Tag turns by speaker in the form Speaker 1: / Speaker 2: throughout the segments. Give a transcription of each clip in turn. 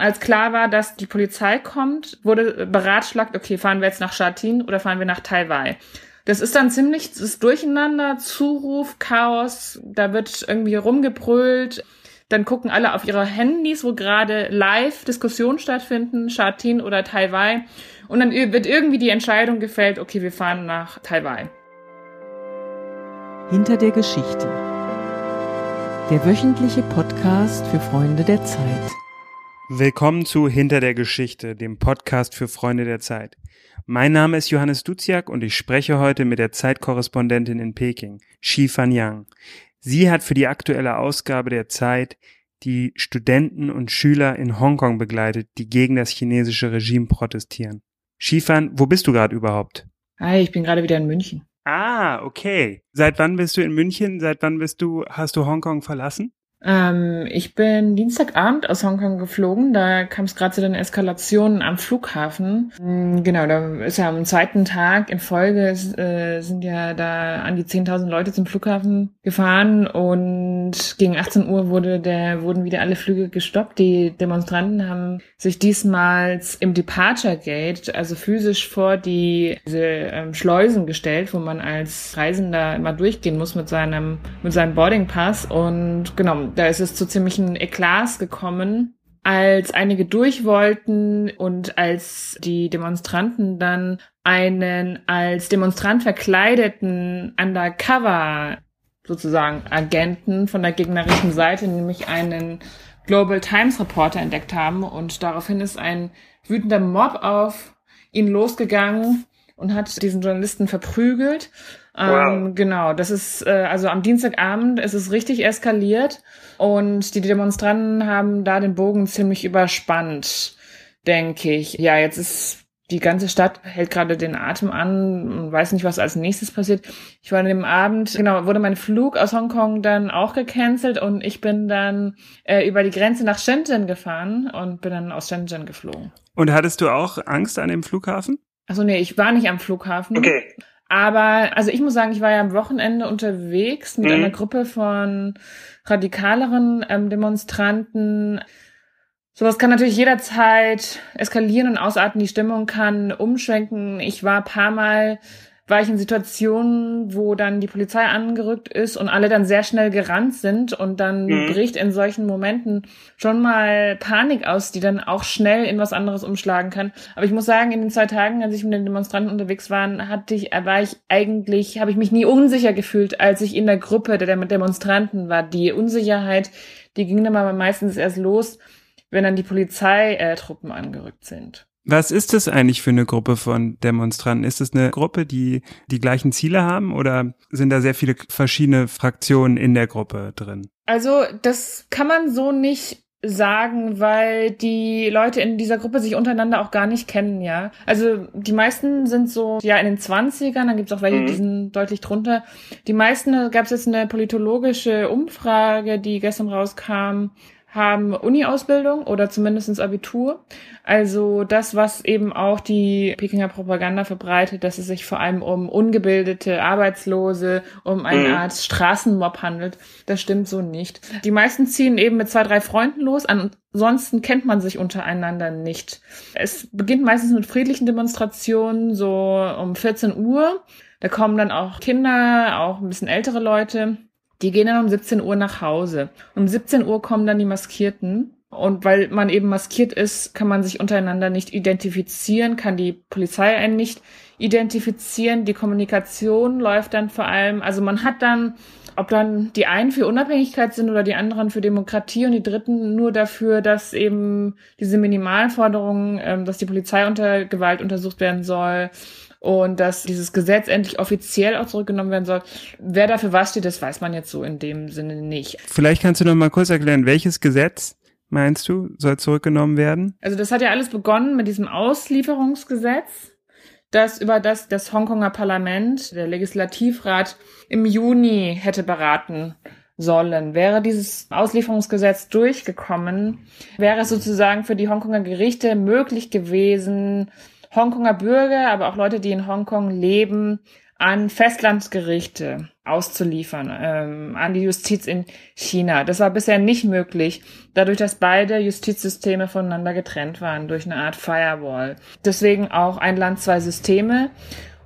Speaker 1: Als klar war, dass die Polizei kommt, wurde beratschlagt, okay, fahren wir jetzt nach Shatin oder fahren wir nach Taiwan? Das ist dann ziemlich das Durcheinander, Zuruf, Chaos, da wird irgendwie rumgebrüllt. Dann gucken alle auf ihre Handys, wo gerade live Diskussionen stattfinden, Shatin oder Taiwan. Und dann wird irgendwie die Entscheidung gefällt, okay, wir fahren nach Taiwan.
Speaker 2: Hinter der Geschichte. Der wöchentliche Podcast für Freunde der Zeit.
Speaker 3: Willkommen zu Hinter der Geschichte, dem Podcast für Freunde der Zeit. Mein Name ist Johannes Duziak und ich spreche heute mit der Zeitkorrespondentin in Peking, Xi Fan Yang. Sie hat für die aktuelle Ausgabe der Zeit die Studenten und Schüler in Hongkong begleitet, die gegen das chinesische Regime protestieren. Xifan, wo bist du gerade überhaupt?
Speaker 1: Hi, ich bin gerade wieder in München.
Speaker 3: Ah, okay. Seit wann bist du in München? Seit wann bist du, hast du Hongkong verlassen?
Speaker 1: Ähm, ich bin Dienstagabend aus Hongkong geflogen. Da kam es gerade zu den Eskalationen am Flughafen. Mm, genau, da ist ja am zweiten Tag in Folge äh, sind ja da an die 10.000 Leute zum Flughafen gefahren und gegen 18 Uhr wurde der, wurden wieder alle Flüge gestoppt. Die Demonstranten haben sich diesmal im Departure Gate, also physisch vor die diese, ähm, Schleusen gestellt, wo man als Reisender immer durchgehen muss mit seinem mit seinem Boarding Pass und genau da ist es zu ziemlichen Eklats gekommen, als einige durch wollten und als die Demonstranten dann einen als Demonstrant verkleideten Undercover sozusagen Agenten von der gegnerischen Seite, nämlich einen Global Times Reporter entdeckt haben. Und daraufhin ist ein wütender Mob auf ihn losgegangen und hat diesen Journalisten verprügelt Wow. Ähm, genau, das ist äh, also am Dienstagabend ist es richtig eskaliert und die Demonstranten haben da den Bogen ziemlich überspannt, denke ich. Ja, jetzt ist die ganze Stadt hält gerade den Atem an und weiß nicht, was als nächstes passiert. Ich war an dem Abend, genau, wurde mein Flug aus Hongkong dann auch gecancelt und ich bin dann äh, über die Grenze nach Shenzhen gefahren und bin dann aus Shenzhen geflogen.
Speaker 3: Und hattest du auch Angst an dem Flughafen?
Speaker 1: Achso, nee, ich war nicht am Flughafen.
Speaker 3: Okay.
Speaker 1: Aber, also ich muss sagen, ich war ja am Wochenende unterwegs mit mhm. einer Gruppe von radikaleren ähm, Demonstranten. Sowas kann natürlich jederzeit eskalieren und ausarten. Die Stimmung kann umschwenken. Ich war paar Mal war ich in Situationen, wo dann die Polizei angerückt ist und alle dann sehr schnell gerannt sind und dann mhm. bricht in solchen Momenten schon mal Panik aus, die dann auch schnell in was anderes umschlagen kann. Aber ich muss sagen, in den zwei Tagen, als ich mit den Demonstranten unterwegs war, hatte ich, war ich eigentlich, habe ich mich nie unsicher gefühlt, als ich in der Gruppe der Demonstranten war. Die Unsicherheit, die ging dann aber meistens erst los, wenn dann die Polizeitruppen angerückt sind.
Speaker 3: Was ist das eigentlich für eine Gruppe von Demonstranten? Ist es eine Gruppe, die die gleichen Ziele haben oder sind da sehr viele verschiedene Fraktionen in der Gruppe drin?
Speaker 1: Also das kann man so nicht sagen, weil die Leute in dieser Gruppe sich untereinander auch gar nicht kennen, ja. Also die meisten sind so, ja, in den Zwanzigern, dann gibt's auch welche, mhm. die sind deutlich drunter. Die meisten, da gab es jetzt eine politologische Umfrage, die gestern rauskam, haben Uni-Ausbildung oder zumindestens Abitur. Also das, was eben auch die Pekinger Propaganda verbreitet, dass es sich vor allem um ungebildete Arbeitslose, um eine mhm. Art Straßenmob handelt, das stimmt so nicht. Die meisten ziehen eben mit zwei, drei Freunden los, ansonsten kennt man sich untereinander nicht. Es beginnt meistens mit friedlichen Demonstrationen, so um 14 Uhr. Da kommen dann auch Kinder, auch ein bisschen ältere Leute. Die gehen dann um 17 Uhr nach Hause. Um 17 Uhr kommen dann die Maskierten. Und weil man eben maskiert ist, kann man sich untereinander nicht identifizieren, kann die Polizei einen nicht identifizieren. Die Kommunikation läuft dann vor allem, also man hat dann, ob dann die einen für Unabhängigkeit sind oder die anderen für Demokratie und die dritten nur dafür, dass eben diese Minimalforderungen, ähm, dass die Polizei unter Gewalt untersucht werden soll, und dass dieses Gesetz endlich offiziell auch zurückgenommen werden soll. Wer dafür was steht, das weiß man jetzt so in dem Sinne nicht.
Speaker 3: Vielleicht kannst du noch mal kurz erklären, welches Gesetz meinst du, soll zurückgenommen werden?
Speaker 1: Also das hat ja alles begonnen mit diesem Auslieferungsgesetz, das über das das Hongkonger Parlament, der Legislativrat im Juni hätte beraten sollen. Wäre dieses Auslieferungsgesetz durchgekommen, wäre es sozusagen für die Hongkonger Gerichte möglich gewesen, Hongkonger Bürger, aber auch Leute, die in Hongkong leben, an Festlandsgerichte auszuliefern, ähm, an die Justiz in China. Das war bisher nicht möglich, dadurch, dass beide Justizsysteme voneinander getrennt waren durch eine Art Firewall. Deswegen auch ein Land, zwei Systeme.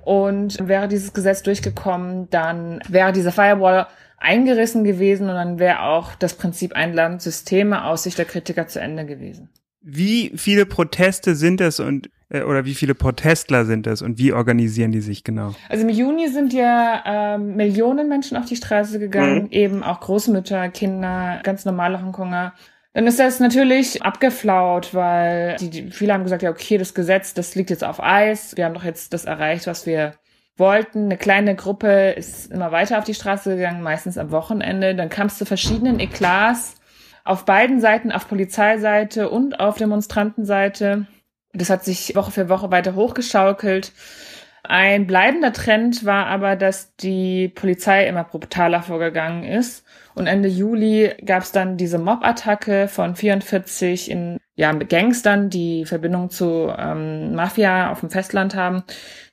Speaker 1: Und wäre dieses Gesetz durchgekommen, dann wäre diese Firewall eingerissen gewesen und dann wäre auch das Prinzip ein Land, Systeme aus Sicht der Kritiker zu Ende gewesen.
Speaker 3: Wie viele Proteste sind es und oder wie viele Protestler sind es und wie organisieren die sich genau?
Speaker 1: Also im Juni sind ja ähm, Millionen Menschen auf die Straße gegangen, mhm. eben auch Großmütter, Kinder, ganz normale Hongkonger. Dann ist das natürlich abgeflaut, weil die, die, viele haben gesagt, ja, okay, das Gesetz, das liegt jetzt auf Eis. Wir haben doch jetzt das erreicht, was wir wollten. Eine kleine Gruppe ist immer weiter auf die Straße gegangen, meistens am Wochenende. Dann kam es zu verschiedenen Eklats auf beiden Seiten, auf Polizeiseite und auf Demonstrantenseite. Das hat sich Woche für Woche weiter hochgeschaukelt. Ein bleibender Trend war aber, dass die Polizei immer brutaler vorgegangen ist. Und Ende Juli gab es dann diese Mob-Attacke von 44 in ja, Gangstern, die Verbindung zu ähm, Mafia auf dem Festland haben.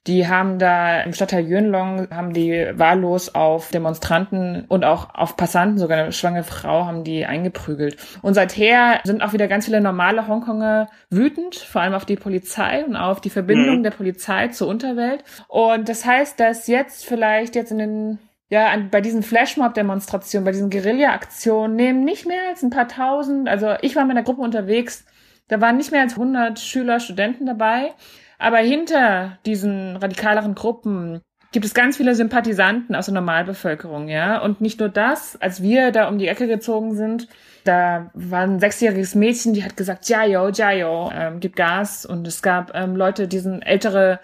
Speaker 1: Die haben da im Stadtteil Yunlong, haben die wahllos auf Demonstranten und auch auf Passanten, sogar eine schwangere Frau, haben die eingeprügelt. Und seither sind auch wieder ganz viele normale Hongkonger wütend, vor allem auf die Polizei und auf die Verbindung mhm. der Polizei zur Unterwelt. Und das heißt, dass jetzt vielleicht jetzt in den ja, an, bei diesen Flashmob-Demonstrationen, bei diesen Guerilla-Aktionen nehmen nicht mehr als ein paar tausend, also ich war mit einer Gruppe unterwegs, da waren nicht mehr als 100 Schüler, Studenten dabei, aber hinter diesen radikaleren Gruppen gibt es ganz viele Sympathisanten aus der Normalbevölkerung, ja. Und nicht nur das, als wir da um die Ecke gezogen sind, da war ein sechsjähriges Mädchen, die hat gesagt, Jayo, Jayo, ähm, gib Gas. Und es gab ähm, Leute, die sind ältere,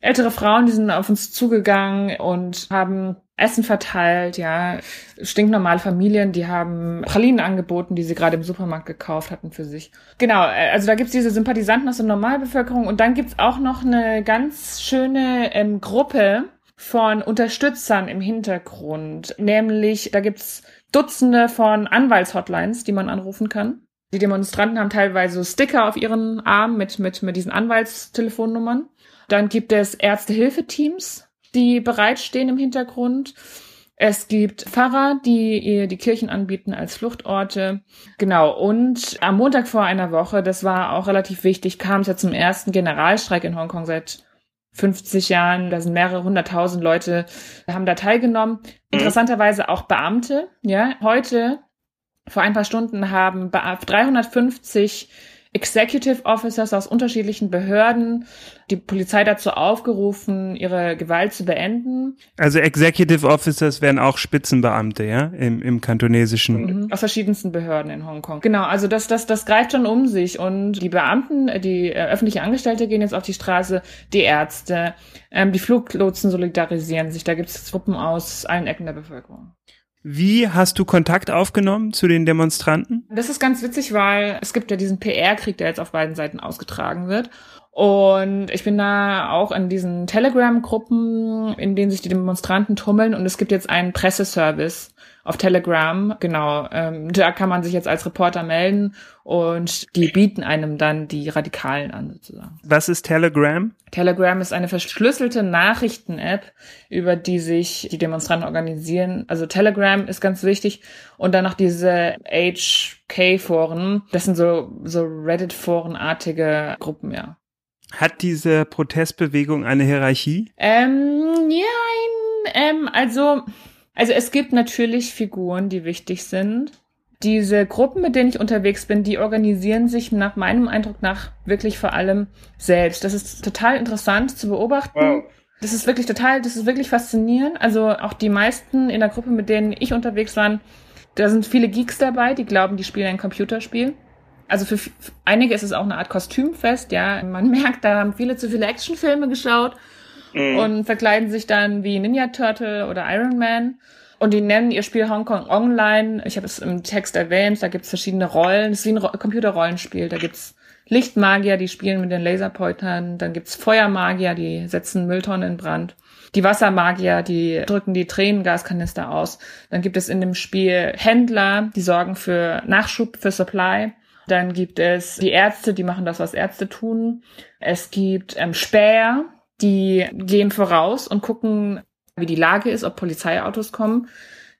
Speaker 1: ältere Frauen, die sind auf uns zugegangen und haben Essen verteilt, ja, stinknormale Familien, die haben Pralinen angeboten, die sie gerade im Supermarkt gekauft hatten für sich. Genau, äh, also da gibt's diese Sympathisanten aus der Normalbevölkerung und dann gibt's auch noch eine ganz schöne ähm, Gruppe von Unterstützern im Hintergrund, nämlich da gibt's Dutzende von Anwaltshotlines, die man anrufen kann. Die Demonstranten haben teilweise Sticker auf ihren Armen mit, mit, mit diesen Anwaltstelefonnummern. Dann gibt es Ärztehilfeteams, die bereitstehen im Hintergrund. Es gibt Pfarrer, die die Kirchen anbieten als Fluchtorte. Genau. Und am Montag vor einer Woche, das war auch relativ wichtig, kam es ja zum ersten Generalstreik in Hongkong seit 50 Jahren. Da sind mehrere hunderttausend Leute, haben da teilgenommen. Mhm. Interessanterweise auch Beamte. Ja, heute, vor ein paar Stunden haben 350 Executive Officers aus unterschiedlichen Behörden die Polizei dazu aufgerufen, ihre Gewalt zu beenden.
Speaker 3: Also Executive Officers wären auch Spitzenbeamte, ja, im, im kantonesischen.
Speaker 1: Mhm, aus verschiedensten Behörden in Hongkong. Genau, also das, das, das greift schon um sich und die Beamten, die äh, öffentliche Angestellte gehen jetzt auf die Straße, die Ärzte, ähm, die Fluglotsen solidarisieren sich. Da gibt es Gruppen aus allen Ecken der Bevölkerung.
Speaker 3: Wie hast du Kontakt aufgenommen zu den Demonstranten?
Speaker 1: Das ist ganz witzig, weil es gibt ja diesen PR-Krieg, der jetzt auf beiden Seiten ausgetragen wird. Und ich bin da auch in diesen Telegram-Gruppen, in denen sich die Demonstranten tummeln. Und es gibt jetzt einen Presseservice, auf Telegram, genau. Ähm, da kann man sich jetzt als Reporter melden und die bieten einem dann die Radikalen an, sozusagen.
Speaker 3: Was ist Telegram?
Speaker 1: Telegram ist eine verschlüsselte Nachrichten-App, über die sich die Demonstranten organisieren. Also Telegram ist ganz wichtig und dann noch diese HK-Foren. Das sind so, so Reddit-Forenartige Gruppen, ja.
Speaker 3: Hat diese Protestbewegung eine Hierarchie?
Speaker 1: Ähm, ja, ähm, also also es gibt natürlich Figuren, die wichtig sind. Diese Gruppen, mit denen ich unterwegs bin, die organisieren sich nach meinem Eindruck nach wirklich vor allem selbst. Das ist total interessant zu beobachten. Wow. Das ist wirklich total, das ist wirklich faszinierend. Also auch die meisten in der Gruppe, mit denen ich unterwegs war, da sind viele Geeks dabei, die glauben, die spielen ein Computerspiel. Also für einige ist es auch eine Art Kostümfest, ja. Man merkt, da haben viele zu viele Actionfilme geschaut mhm. und verkleiden sich dann wie Ninja Turtle oder Iron Man. Und die nennen ihr Spiel Hongkong Online. Ich habe es im Text erwähnt, da gibt's verschiedene Rollen. Es ist wie ein Computerrollenspiel. Da gibt's Lichtmagier, die spielen mit den Laserpointern. Dann gibt's Feuermagier, die setzen Mülltonnen in Brand. Die Wassermagier, die drücken die Tränengaskanister aus. Dann gibt es in dem Spiel Händler, die sorgen für Nachschub, für Supply. Dann gibt es die Ärzte, die machen das, was Ärzte tun. Es gibt ähm, Späher, die gehen voraus und gucken wie die Lage ist, ob Polizeiautos kommen.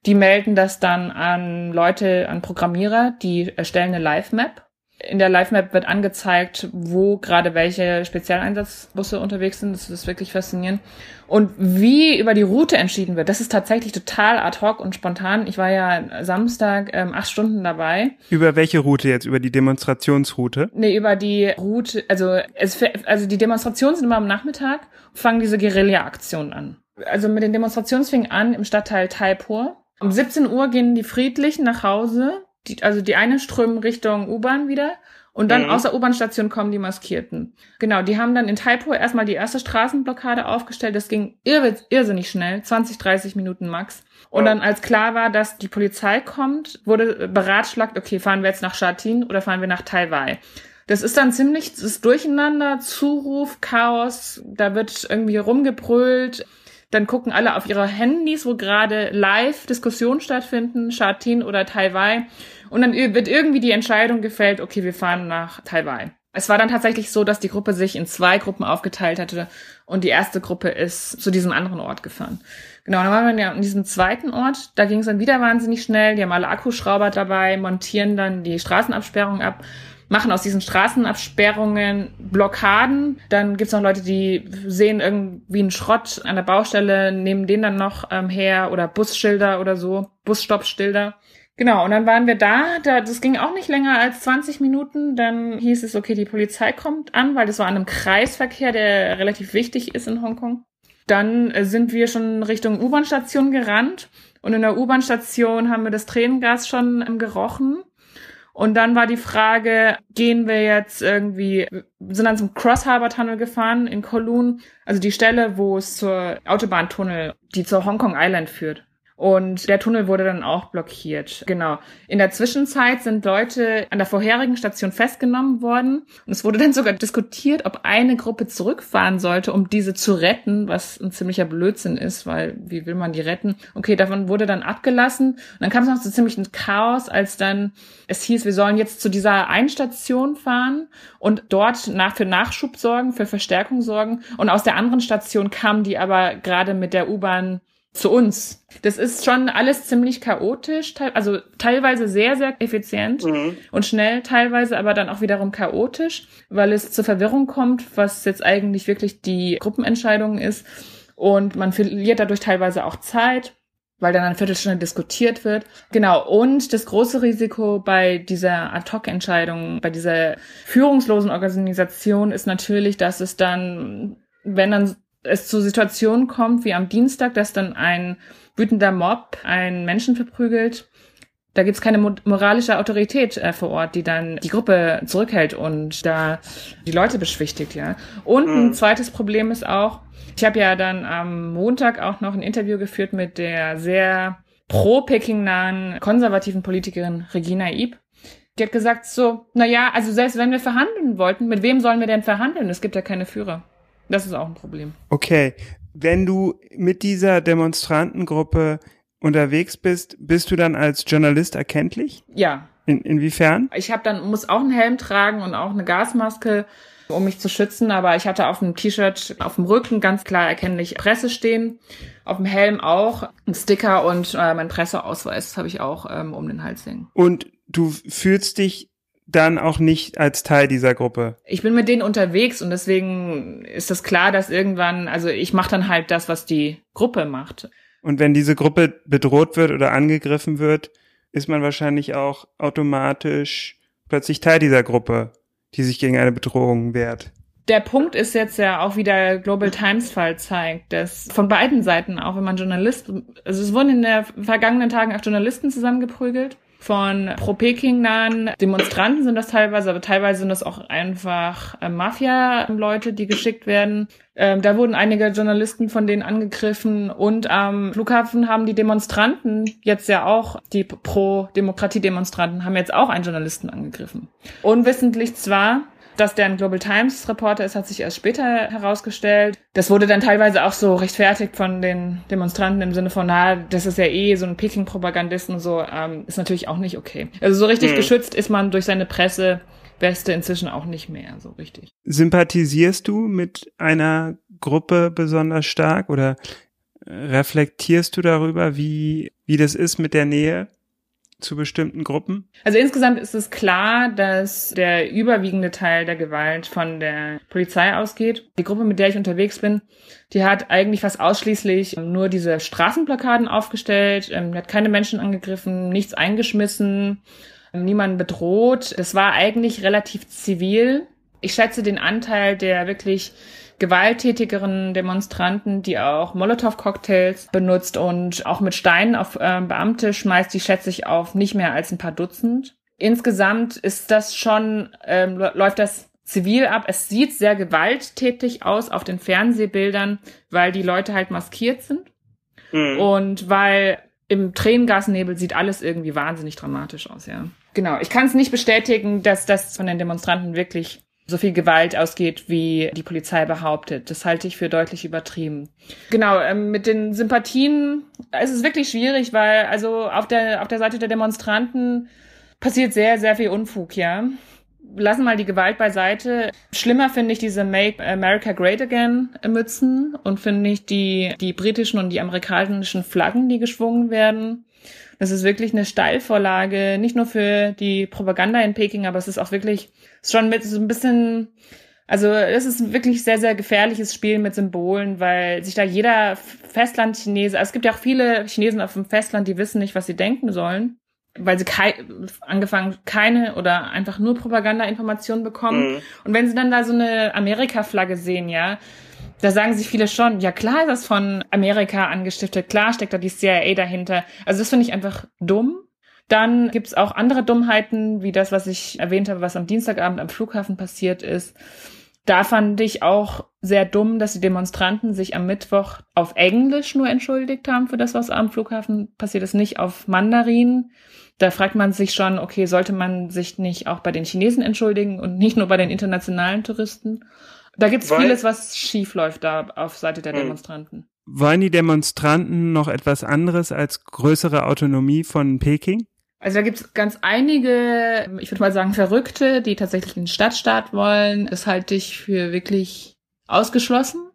Speaker 1: Die melden das dann an Leute, an Programmierer, die erstellen eine Live-Map in der Live-Map wird angezeigt, wo gerade welche Spezialeinsatzbusse unterwegs sind. Das ist wirklich faszinierend. Und wie über die Route entschieden wird, das ist tatsächlich total ad hoc und spontan. Ich war ja Samstag ähm, acht Stunden dabei.
Speaker 3: Über welche Route jetzt? Über die Demonstrationsroute?
Speaker 1: Nee, über die Route, also es, also die Demonstrationen sind immer am Nachmittag, fangen diese Guerilla-Aktionen an. Also mit den Demonstrationen fing an im Stadtteil Taipur. Um 17 Uhr gehen die Friedlichen nach Hause die, also die eine strömen Richtung U-Bahn wieder und dann mhm. aus der U-Bahn-Station kommen die Maskierten. Genau, die haben dann in Taipo erstmal die erste Straßenblockade aufgestellt. Das ging irr irrsinnig schnell, 20, 30 Minuten max. Und dann, als klar war, dass die Polizei kommt, wurde beratschlagt, okay, fahren wir jetzt nach Shatin oder fahren wir nach Taiwai. Das ist dann ziemlich das Durcheinander, Zuruf, Chaos, da wird irgendwie rumgebrüllt. Dann gucken alle auf ihre Handys, wo gerade live Diskussionen stattfinden, Shatin oder Taiwan. Und dann wird irgendwie die Entscheidung gefällt, okay, wir fahren nach Taiwan. Es war dann tatsächlich so, dass die Gruppe sich in zwei Gruppen aufgeteilt hatte und die erste Gruppe ist zu diesem anderen Ort gefahren. Genau, dann waren wir ja an diesem zweiten Ort. Da ging es dann wieder wahnsinnig schnell. Die haben alle Akkuschrauber dabei, montieren dann die Straßenabsperrung ab machen aus diesen Straßenabsperrungen Blockaden. Dann gibt's noch Leute, die sehen irgendwie einen Schrott an der Baustelle, nehmen den dann noch ähm, her oder Busschilder oder so, Busstoppschilder. Genau, und dann waren wir da, da, das ging auch nicht länger als 20 Minuten. Dann hieß es, okay, die Polizei kommt an, weil das war an einem Kreisverkehr, der relativ wichtig ist in Hongkong. Dann äh, sind wir schon Richtung U-Bahn-Station gerannt und in der U-Bahn-Station haben wir das Tränengas schon ähm, gerochen. Und dann war die Frage, gehen wir jetzt irgendwie, sind dann zum Cross Harbor Tunnel gefahren in Kowloon, also die Stelle, wo es zur Autobahntunnel, die zur Hong Kong Island führt. Und der Tunnel wurde dann auch blockiert. Genau. In der Zwischenzeit sind Leute an der vorherigen Station festgenommen worden. Und es wurde dann sogar diskutiert, ob eine Gruppe zurückfahren sollte, um diese zu retten, was ein ziemlicher Blödsinn ist, weil wie will man die retten? Okay, davon wurde dann abgelassen. Und dann kam es noch zu ziemlich ein Chaos, als dann es hieß, wir sollen jetzt zu dieser Einstation fahren und dort nach für Nachschub sorgen, für Verstärkung sorgen. Und aus der anderen Station kamen die aber gerade mit der U-Bahn zu uns. Das ist schon alles ziemlich chaotisch, also teilweise sehr, sehr effizient mhm. und schnell, teilweise aber dann auch wiederum chaotisch, weil es zur Verwirrung kommt, was jetzt eigentlich wirklich die Gruppenentscheidung ist. Und man verliert dadurch teilweise auch Zeit weil dann eine Viertelstunde diskutiert wird. Genau. Und das große Risiko bei dieser Ad-Hoc-Entscheidung, bei dieser führungslosen Organisation ist natürlich, dass es dann, wenn dann es zu Situationen kommt wie am Dienstag, dass dann ein wütender Mob einen Menschen verprügelt, da gibt's keine moralische Autorität äh, vor Ort, die dann die Gruppe zurückhält und da die Leute beschwichtigt, ja. Und ein mhm. zweites Problem ist auch, ich habe ja dann am Montag auch noch ein Interview geführt mit der sehr pro-Peking-nahen konservativen Politikerin Regina Ib. Die hat gesagt so, na ja, also selbst wenn wir verhandeln wollten, mit wem sollen wir denn verhandeln? Es gibt ja keine Führer. Das ist auch ein Problem.
Speaker 3: Okay. Wenn du mit dieser Demonstrantengruppe unterwegs bist, bist du dann als Journalist erkenntlich?
Speaker 1: Ja.
Speaker 3: In, inwiefern?
Speaker 1: Ich habe dann muss auch einen Helm tragen und auch eine Gasmaske, um mich zu schützen. Aber ich hatte auf dem T-Shirt auf dem Rücken ganz klar erkennlich Presse stehen, auf dem Helm auch ein Sticker und äh, mein Presseausweis habe ich auch ähm, um den Hals hängen.
Speaker 3: Und du fühlst dich dann auch nicht als Teil dieser Gruppe.
Speaker 1: Ich bin mit denen unterwegs und deswegen ist das klar, dass irgendwann, also ich mache dann halt das, was die Gruppe macht.
Speaker 3: Und wenn diese Gruppe bedroht wird oder angegriffen wird, ist man wahrscheinlich auch automatisch plötzlich Teil dieser Gruppe, die sich gegen eine Bedrohung wehrt.
Speaker 1: Der Punkt ist jetzt ja auch, wie der Global Times Fall zeigt, dass von beiden Seiten, auch wenn man Journalisten, also es wurden in den vergangenen Tagen auch Journalisten zusammengeprügelt von pro-Peking nahen Demonstranten sind das teilweise, aber teilweise sind das auch einfach äh, Mafia-Leute, die geschickt werden. Ähm, da wurden einige Journalisten von denen angegriffen und am Flughafen haben die Demonstranten jetzt ja auch, die Pro-Demokratie-Demonstranten haben jetzt auch einen Journalisten angegriffen. Unwissentlich zwar, dass der ein Global Times Reporter ist, hat sich erst später herausgestellt. Das wurde dann teilweise auch so rechtfertigt von den Demonstranten im Sinne von, na, das ist ja eh so ein Peking-Propagandisten und so, ähm, ist natürlich auch nicht okay. Also so richtig mhm. geschützt ist man durch seine Presse Weste inzwischen auch nicht mehr, so richtig.
Speaker 3: Sympathisierst du mit einer Gruppe besonders stark oder reflektierst du darüber, wie, wie das ist mit der Nähe zu bestimmten Gruppen?
Speaker 1: Also insgesamt ist es klar, dass der überwiegende Teil der Gewalt von der Polizei ausgeht. Die Gruppe, mit der ich unterwegs bin, die hat eigentlich fast ausschließlich nur diese Straßenblockaden aufgestellt, ähm, hat keine Menschen angegriffen, nichts eingeschmissen, niemanden bedroht. Das war eigentlich relativ zivil. Ich schätze den Anteil der wirklich gewalttätigeren Demonstranten, die auch Molotow-Cocktails benutzt und auch mit Steinen auf äh, Beamte schmeißt, die schätze ich auf nicht mehr als ein paar Dutzend. Insgesamt ist das schon, ähm, läuft das zivil ab. Es sieht sehr gewalttätig aus auf den Fernsehbildern, weil die Leute halt maskiert sind. Mhm. Und weil im Tränengasnebel sieht alles irgendwie wahnsinnig dramatisch aus, ja. Genau. Ich kann es nicht bestätigen, dass das von den Demonstranten wirklich so viel Gewalt ausgeht, wie die Polizei behauptet. Das halte ich für deutlich übertrieben. Genau, ähm, mit den Sympathien es ist wirklich schwierig, weil also auf der, auf der Seite der Demonstranten passiert sehr, sehr viel Unfug, ja. Lassen mal die Gewalt beiseite. Schlimmer finde ich diese Make America Great Again Mützen und finde ich die, die britischen und die amerikanischen Flaggen, die geschwungen werden. Das ist wirklich eine Steilvorlage, nicht nur für die Propaganda in Peking, aber es ist auch wirklich ist schon mit so ein bisschen, also es ist wirklich sehr, sehr gefährliches Spiel mit Symbolen, weil sich da jeder Festland-Chinese, also es gibt ja auch viele Chinesen auf dem Festland, die wissen nicht, was sie denken sollen, weil sie kei angefangen keine oder einfach nur Propaganda-Informationen bekommen. Mhm. Und wenn sie dann da so eine Amerika-Flagge sehen, ja, da sagen sich viele schon, ja klar ist das von Amerika angestiftet, klar steckt da die CIA dahinter. Also das finde ich einfach dumm. Dann gibt's auch andere Dummheiten, wie das, was ich erwähnt habe, was am Dienstagabend am Flughafen passiert ist. Da fand ich auch sehr dumm, dass die Demonstranten sich am Mittwoch auf Englisch nur entschuldigt haben für das, was am Flughafen passiert ist, nicht auf Mandarin. Da fragt man sich schon, okay, sollte man sich nicht auch bei den Chinesen entschuldigen und nicht nur bei den internationalen Touristen? Da gibt's Weil, vieles, was schief läuft da auf Seite der hm. Demonstranten.
Speaker 3: Wollen die Demonstranten noch etwas anderes als größere Autonomie von Peking?
Speaker 1: Also da gibt's ganz einige, ich würde mal sagen, Verrückte, die tatsächlich einen Stadtstaat wollen. Das halte ich für wirklich ausgeschlossen,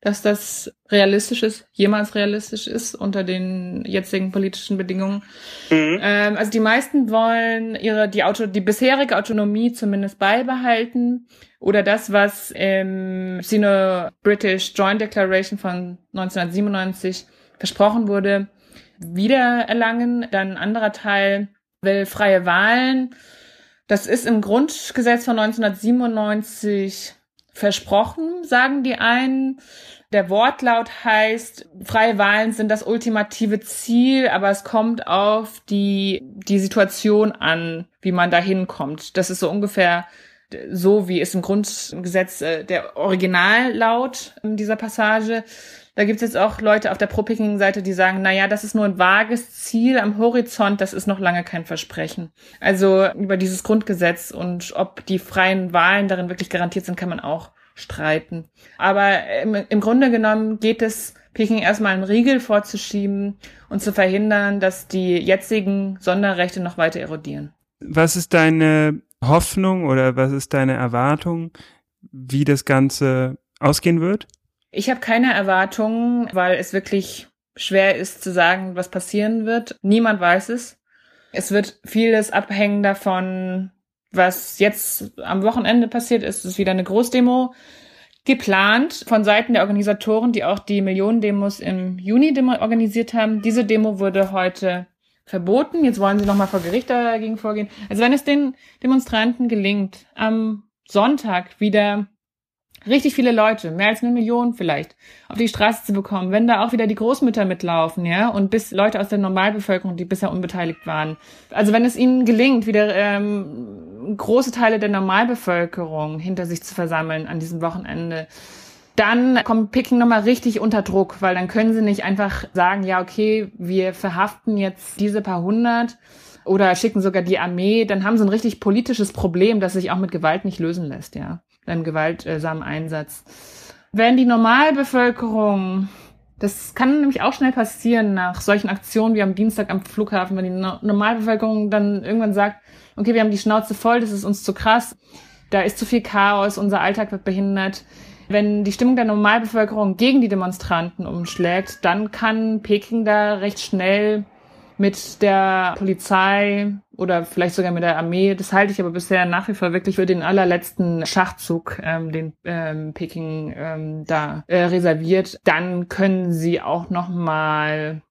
Speaker 1: dass das realistisch ist, jemals realistisch ist unter den jetzigen politischen Bedingungen. Mhm. Ähm, also die meisten wollen ihre die Auto die bisherige Autonomie zumindest beibehalten oder das, was im Sino-British Joint Declaration von 1997 versprochen wurde, wiedererlangen. Dann ein anderer Teil will freie Wahlen. Das ist im Grundgesetz von 1997 versprochen, sagen die einen. Der Wortlaut heißt, freie Wahlen sind das ultimative Ziel, aber es kommt auf die, die Situation an, wie man da hinkommt. Das ist so ungefähr so, wie es im Grundgesetz äh, der Originallaut dieser Passage. Da gibt es jetzt auch Leute auf der Pro-Picking-Seite, die sagen, na ja, das ist nur ein vages Ziel am Horizont, das ist noch lange kein Versprechen. Also über dieses Grundgesetz und ob die freien Wahlen darin wirklich garantiert sind, kann man auch streiten. Aber im, im Grunde genommen geht es Peking erstmal einen Riegel vorzuschieben und zu verhindern, dass die jetzigen Sonderrechte noch weiter erodieren.
Speaker 3: Was ist deine Hoffnung oder was ist deine Erwartung, wie das Ganze ausgehen wird?
Speaker 1: Ich habe keine Erwartungen, weil es wirklich schwer ist zu sagen, was passieren wird. Niemand weiß es. Es wird vieles abhängen davon, was jetzt am Wochenende passiert ist. Es ist wieder eine Großdemo geplant von Seiten der Organisatoren, die auch die Millionendemos im Juni organisiert haben. Diese Demo wurde heute verboten. Jetzt wollen sie nochmal vor Gericht dagegen vorgehen. Also wenn es den Demonstranten gelingt, am Sonntag wieder richtig viele Leute, mehr als eine Million vielleicht, auf die Straße zu bekommen, wenn da auch wieder die Großmütter mitlaufen, ja, und bis Leute aus der Normalbevölkerung, die bisher unbeteiligt waren. Also wenn es ihnen gelingt, wieder ähm, große Teile der Normalbevölkerung hinter sich zu versammeln an diesem Wochenende, dann kommt Peking nochmal richtig unter Druck, weil dann können sie nicht einfach sagen, ja, okay, wir verhaften jetzt diese paar hundert oder schicken sogar die Armee, dann haben sie ein richtig politisches Problem, das sich auch mit Gewalt nicht lösen lässt, ja einem gewaltsamen Einsatz. Wenn die Normalbevölkerung, das kann nämlich auch schnell passieren nach solchen Aktionen wie am Dienstag am Flughafen, wenn die Normalbevölkerung dann irgendwann sagt, okay, wir haben die Schnauze voll, das ist uns zu krass, da ist zu viel Chaos, unser Alltag wird behindert. Wenn die Stimmung der Normalbevölkerung gegen die Demonstranten umschlägt, dann kann Peking da recht schnell mit der Polizei oder vielleicht sogar mit der Armee. Das halte ich aber bisher nach wie vor wirklich für den allerletzten Schachzug, ähm, den ähm, Peking ähm, da äh, reserviert. Dann können sie auch noch mal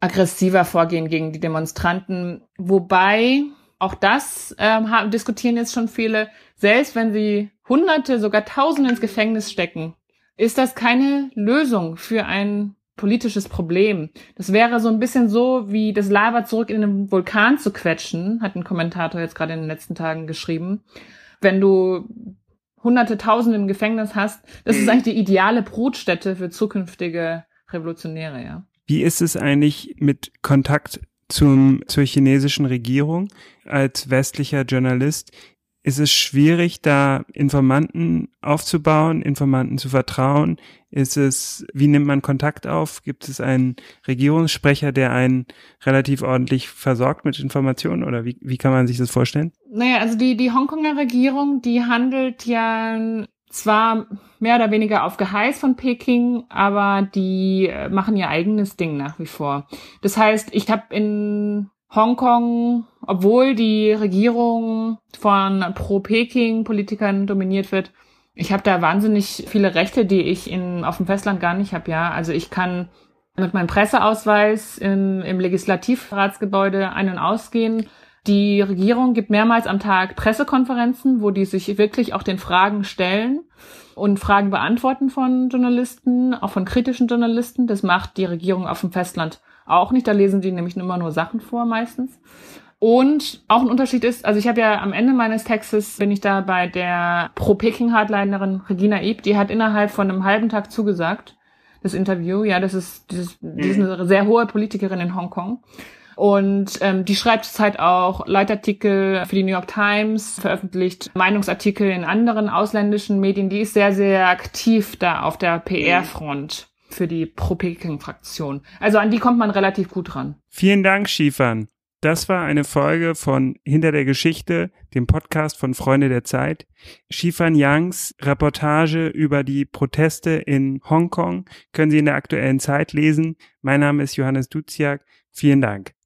Speaker 1: aggressiver vorgehen gegen die Demonstranten. Wobei auch das ähm, haben, diskutieren jetzt schon viele. Selbst wenn sie Hunderte, sogar Tausende ins Gefängnis stecken, ist das keine Lösung für ein politisches Problem. Das wäre so ein bisschen so, wie das Lava zurück in den Vulkan zu quetschen, hat ein Kommentator jetzt gerade in den letzten Tagen geschrieben. Wenn du hunderte, tausende im Gefängnis hast, das ist eigentlich die ideale Brutstätte für zukünftige Revolutionäre, ja.
Speaker 3: Wie ist es eigentlich mit Kontakt zum, zur chinesischen Regierung als westlicher Journalist? Ist es schwierig, da Informanten aufzubauen, Informanten zu vertrauen? Ist es, wie nimmt man Kontakt auf? Gibt es einen Regierungssprecher, der einen relativ ordentlich versorgt mit Informationen oder wie, wie kann man sich das vorstellen?
Speaker 1: Naja, also die, die Hongkonger Regierung, die handelt ja zwar mehr oder weniger auf Geheiß von Peking, aber die machen ihr eigenes Ding nach wie vor. Das heißt, ich habe in Hongkong, obwohl die Regierung von Pro-Peking-Politikern dominiert wird, ich habe da wahnsinnig viele Rechte, die ich in, auf dem Festland gar nicht habe, ja. Also ich kann mit meinem Presseausweis im, im Legislativratsgebäude ein- und ausgehen. Die Regierung gibt mehrmals am Tag Pressekonferenzen, wo die sich wirklich auch den Fragen stellen und Fragen beantworten von Journalisten, auch von kritischen Journalisten. Das macht die Regierung auf dem Festland auch nicht. Da lesen die nämlich immer nur Sachen vor meistens. Und auch ein Unterschied ist, also ich habe ja am Ende meines Textes bin ich da bei der Pro-Peking-Hardlinerin Regina Eb, die hat innerhalb von einem halben Tag zugesagt, das Interview. Ja, das ist, ist, die ist eine sehr hohe Politikerin in Hongkong. Und ähm, die schreibt zurzeit auch Leitartikel für die New York Times, veröffentlicht Meinungsartikel in anderen ausländischen Medien. Die ist sehr, sehr aktiv da auf der PR-Front für die Pro-Peking-Fraktion. Also an die kommt man relativ gut ran.
Speaker 3: Vielen Dank, Schiefern. Das war eine Folge von Hinter der Geschichte, dem Podcast von Freunde der Zeit. Shifan Yangs Reportage über die Proteste in Hongkong können Sie in der aktuellen Zeit lesen. Mein Name ist Johannes Duziak. Vielen Dank.